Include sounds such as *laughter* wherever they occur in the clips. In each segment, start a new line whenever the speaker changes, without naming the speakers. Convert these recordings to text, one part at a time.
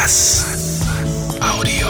Bass. Audio.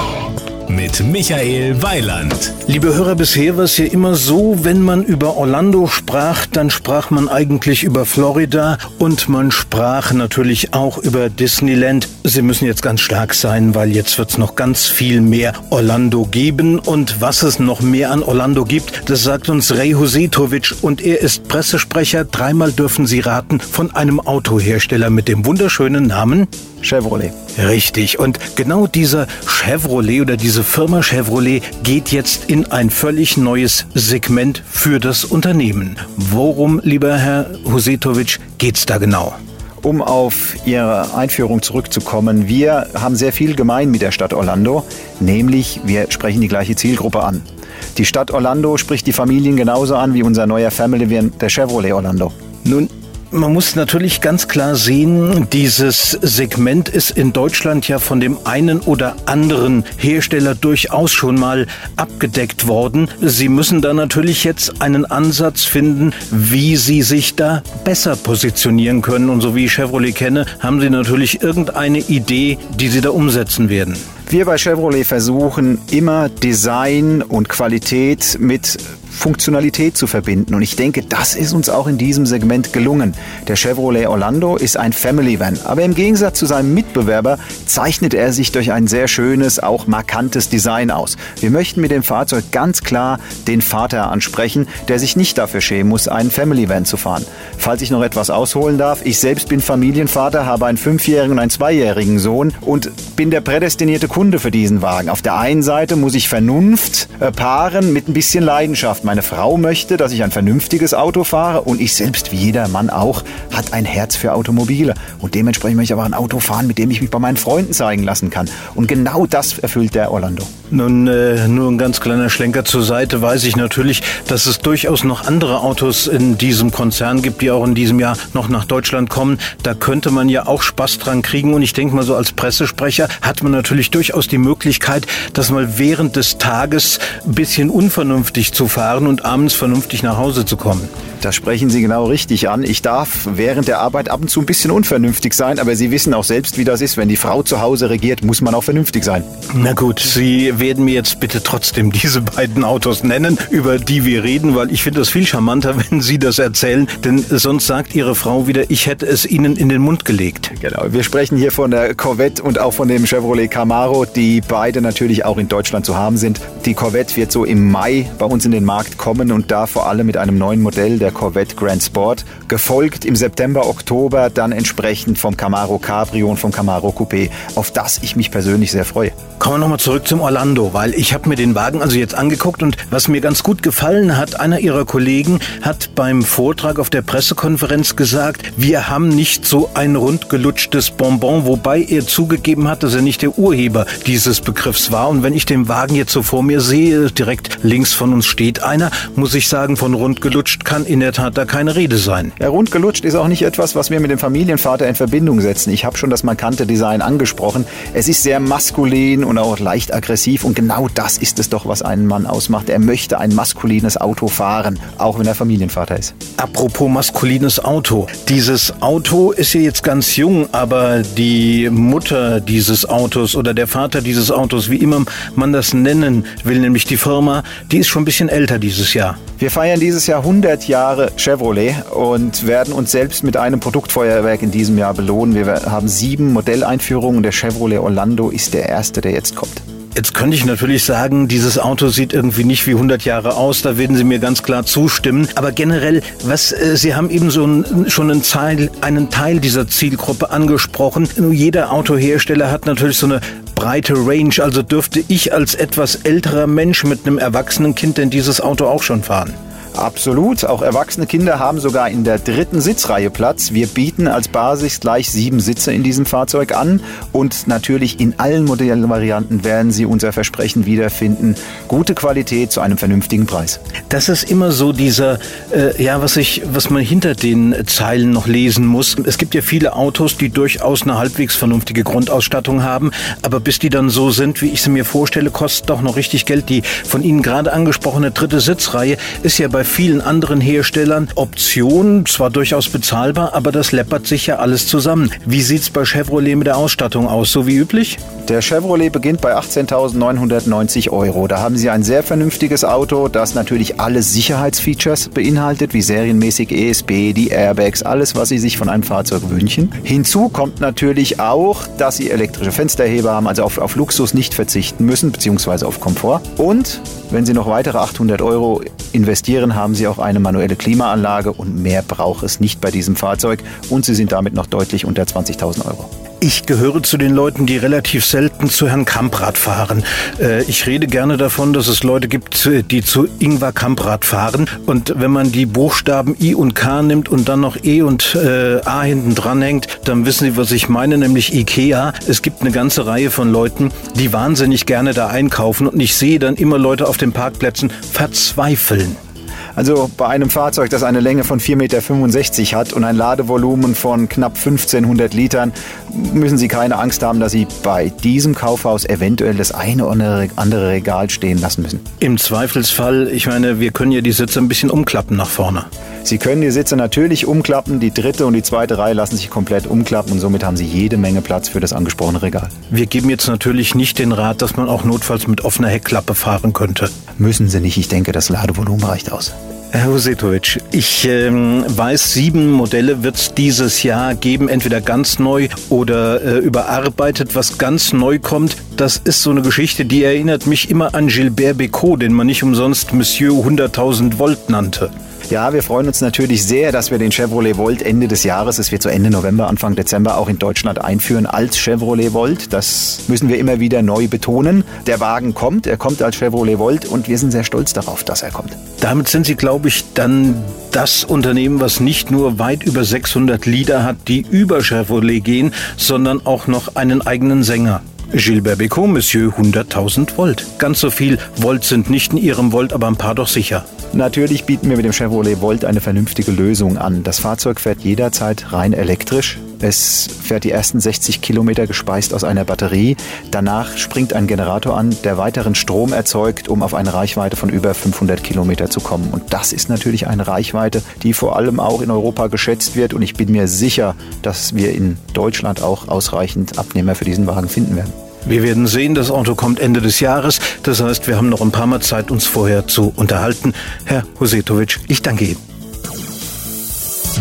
Mit Michael Weiland.
Liebe Hörer, bisher war es ja immer so, wenn man über Orlando sprach, dann sprach man eigentlich über Florida und man sprach natürlich auch über Disneyland. Sie müssen jetzt ganz stark sein, weil jetzt wird es noch ganz viel mehr Orlando geben. Und was es noch mehr an Orlando gibt, das sagt uns Ray Husetovic und er ist Pressesprecher. Dreimal dürfen Sie raten von einem Autohersteller mit dem wunderschönen Namen
Chevrolet.
Richtig. Und genau dieser Chevrolet oder diese Firma Chevrolet geht jetzt in ein völlig neues Segment für das Unternehmen. Worum, lieber Herr Husetovic, geht's da genau?
Um auf Ihre Einführung zurückzukommen, wir haben sehr viel gemein mit der Stadt Orlando, nämlich wir sprechen die gleiche Zielgruppe an. Die Stadt Orlando spricht die Familien genauso an wie unser neuer Family der Chevrolet Orlando.
Nun, man muss natürlich ganz klar sehen, dieses Segment ist in Deutschland ja von dem einen oder anderen Hersteller durchaus schon mal abgedeckt worden. Sie müssen da natürlich jetzt einen Ansatz finden, wie Sie sich da besser positionieren können. Und so wie ich Chevrolet kenne, haben Sie natürlich irgendeine Idee, die Sie da umsetzen werden.
Wir bei Chevrolet versuchen immer Design und Qualität mit Funktionalität zu verbinden. Und ich denke, das ist uns auch in diesem Segment gelungen. Der Chevrolet Orlando ist ein Family Van, aber im Gegensatz zu seinem Mitbewerber zeichnet er sich durch ein sehr schönes, auch markantes Design aus. Wir möchten mit dem Fahrzeug ganz klar den Vater ansprechen, der sich nicht dafür schämen muss, einen Family Van zu fahren. Falls ich noch etwas ausholen darf, ich selbst bin Familienvater, habe einen fünfjährigen und einen zweijährigen Sohn und bin der prädestinierte Kunde für diesen Wagen. Auf der einen Seite muss ich Vernunft äh, paaren mit ein bisschen Leidenschaft. Meine Frau möchte, dass ich ein vernünftiges Auto fahre und ich selbst, wie jeder Mann auch, hat ein Herz für Automobile. Und dementsprechend möchte ich aber ein Auto fahren, mit dem ich mich bei meinen Freunden zeigen lassen kann. Und genau das erfüllt der Orlando.
Nun, äh, nur ein ganz kleiner Schlenker zur Seite, weiß ich natürlich, dass es durchaus noch andere Autos in diesem Konzern gibt, die auch in diesem Jahr noch nach Deutschland kommen. Da könnte man ja auch Spaß dran kriegen. Und ich denke mal so als Pressesprecher hat man natürlich durchaus die Möglichkeit, das mal während des Tages ein bisschen unvernünftig zu fahren fahren und abends vernünftig nach Hause zu kommen.
Da sprechen Sie genau richtig an. Ich darf während der Arbeit ab und zu ein bisschen unvernünftig sein, aber Sie wissen auch selbst, wie das ist. Wenn die Frau zu Hause regiert, muss man auch vernünftig sein.
Na gut, Sie werden mir jetzt bitte trotzdem diese beiden Autos nennen, über die wir reden, weil ich finde das viel charmanter, *laughs* wenn Sie das erzählen, denn sonst sagt Ihre Frau wieder, ich hätte es Ihnen in den Mund gelegt.
Genau, wir sprechen hier von der Corvette und auch von dem Chevrolet Camaro, die beide natürlich auch in Deutschland zu haben sind. Die Corvette wird so im Mai bei uns in den Markt kommen und da vor allem mit einem neuen Modell, der der Corvette Grand Sport, gefolgt im September, Oktober dann entsprechend vom Camaro Cabrio und vom Camaro Coupé, auf das ich mich persönlich sehr freue.
Kommen wir nochmal zurück zum Orlando, weil ich habe mir den Wagen also jetzt angeguckt und was mir ganz gut gefallen hat, einer ihrer Kollegen hat beim Vortrag auf der Pressekonferenz gesagt, wir haben nicht so ein rundgelutschtes Bonbon, wobei er zugegeben hat, dass er nicht der Urheber dieses Begriffs war. Und wenn ich den Wagen jetzt so vor mir sehe, direkt links von uns steht einer, muss ich sagen, von rundgelutscht kann in der Tat da keine Rede sein.
Ja, rundgelutscht ist auch nicht etwas, was wir mit dem Familienvater in Verbindung setzen. Ich habe schon das markante Design angesprochen. Es ist sehr maskulin und auch leicht aggressiv und genau das ist es doch, was einen Mann ausmacht. Er möchte ein maskulines Auto fahren, auch wenn er Familienvater ist.
Apropos maskulines Auto. Dieses Auto ist ja jetzt ganz jung, aber die Mutter dieses Autos oder der Vater dieses Autos, wie immer man das nennen will, nämlich die Firma, die ist schon ein bisschen älter dieses Jahr.
Wir feiern dieses Jahr 100 Jahre Chevrolet und werden uns selbst mit einem Produktfeuerwerk in diesem Jahr belohnen. Wir haben sieben Modelleinführungen. Der Chevrolet Orlando ist der erste, der jetzt kommt.
Jetzt könnte ich natürlich sagen, dieses Auto sieht irgendwie nicht wie 100 Jahre aus, da werden Sie mir ganz klar zustimmen. Aber generell, was, äh, Sie haben eben so ein, schon einen Teil, einen Teil dieser Zielgruppe angesprochen. Nur jeder Autohersteller hat natürlich so eine breite Range. Also dürfte ich als etwas älterer Mensch mit einem erwachsenen Kind denn dieses Auto auch schon fahren?
Absolut. Auch erwachsene Kinder haben sogar in der dritten Sitzreihe Platz. Wir bieten als Basis gleich sieben Sitze in diesem Fahrzeug an und natürlich in allen Modellvarianten werden Sie unser Versprechen wiederfinden. Gute Qualität zu einem vernünftigen Preis.
Das ist immer so dieser, äh, ja, was ich, was man hinter den Zeilen noch lesen muss. Es gibt ja viele Autos, die durchaus eine halbwegs vernünftige Grundausstattung haben, aber bis die dann so sind, wie ich sie mir vorstelle, kostet doch noch richtig Geld. Die von Ihnen gerade angesprochene dritte Sitzreihe ist ja bei vielen anderen Herstellern. Option, zwar durchaus bezahlbar, aber das läppert sich ja alles zusammen. Wie sieht's bei Chevrolet mit der Ausstattung aus? So wie üblich?
Der Chevrolet beginnt bei 18.990 Euro. Da haben Sie ein sehr vernünftiges Auto, das natürlich alle Sicherheitsfeatures beinhaltet, wie serienmäßig ESP, die Airbags, alles, was Sie sich von einem Fahrzeug wünschen. Hinzu kommt natürlich auch, dass Sie elektrische Fensterheber haben, also auf, auf Luxus nicht verzichten müssen, beziehungsweise auf Komfort. Und wenn Sie noch weitere 800 Euro investieren, haben Sie auch eine manuelle Klimaanlage und mehr braucht es nicht bei diesem Fahrzeug und Sie sind damit noch deutlich unter 20.000 Euro.
Ich gehöre zu den Leuten, die relativ selten zu Herrn Kamprad fahren. Äh, ich rede gerne davon, dass es Leute gibt, die zu Ingvar Kamprad fahren. Und wenn man die Buchstaben I und K nimmt und dann noch E und äh, A hinten dran hängt, dann wissen Sie, was ich meine, nämlich Ikea. Es gibt eine ganze Reihe von Leuten, die wahnsinnig gerne da einkaufen. Und ich sehe dann immer Leute auf den Parkplätzen verzweifeln.
Also bei einem Fahrzeug, das eine Länge von 4,65 Meter hat und ein Ladevolumen von knapp 1500 Litern, müssen Sie keine Angst haben, dass Sie bei diesem Kaufhaus eventuell das eine oder andere Regal stehen lassen müssen.
Im Zweifelsfall, ich meine, wir können ja die Sitze ein bisschen umklappen nach vorne.
Sie können die Sitze natürlich umklappen, die dritte und die zweite Reihe lassen sich komplett umklappen und somit haben Sie jede Menge Platz für das angesprochene Regal.
Wir geben jetzt natürlich nicht den Rat, dass man auch notfalls mit offener Heckklappe fahren könnte.
Müssen Sie nicht, ich denke, das Ladevolumen reicht aus.
Herr Husetovic, ich ähm, weiß, sieben Modelle wird es dieses Jahr geben, entweder ganz neu oder äh, überarbeitet. Was ganz neu kommt, das ist so eine Geschichte, die erinnert mich immer an Gilbert Bécaud, den man nicht umsonst Monsieur 100.000 Volt nannte.
Ja, wir freuen uns natürlich sehr, dass wir den Chevrolet Volt Ende des Jahres, es wird so Ende November, Anfang Dezember auch in Deutschland einführen als Chevrolet Volt. Das müssen wir immer wieder neu betonen. Der Wagen kommt, er kommt als Chevrolet Volt und wir sind sehr stolz darauf, dass er kommt.
Damit sind Sie, glaube ich, dann das Unternehmen, was nicht nur weit über 600 Lieder hat, die über Chevrolet gehen, sondern auch noch einen eigenen Sänger. Gilbert Bécaud, Monsieur 100.000 Volt. Ganz so viel Volt sind nicht in Ihrem Volt, aber ein paar doch sicher.
Natürlich bieten wir mit dem Chevrolet Volt eine vernünftige Lösung an. Das Fahrzeug fährt jederzeit rein elektrisch. Es fährt die ersten 60 Kilometer gespeist aus einer Batterie. Danach springt ein Generator an, der weiteren Strom erzeugt, um auf eine Reichweite von über 500 Kilometer zu kommen. Und das ist natürlich eine Reichweite, die vor allem auch in Europa geschätzt wird. Und ich bin mir sicher, dass wir in Deutschland auch ausreichend Abnehmer für diesen Wagen finden werden.
Wir werden sehen, das Auto kommt Ende des Jahres. Das heißt, wir haben noch ein paar Mal Zeit, uns vorher zu unterhalten. Herr Hosetovic, ich danke Ihnen.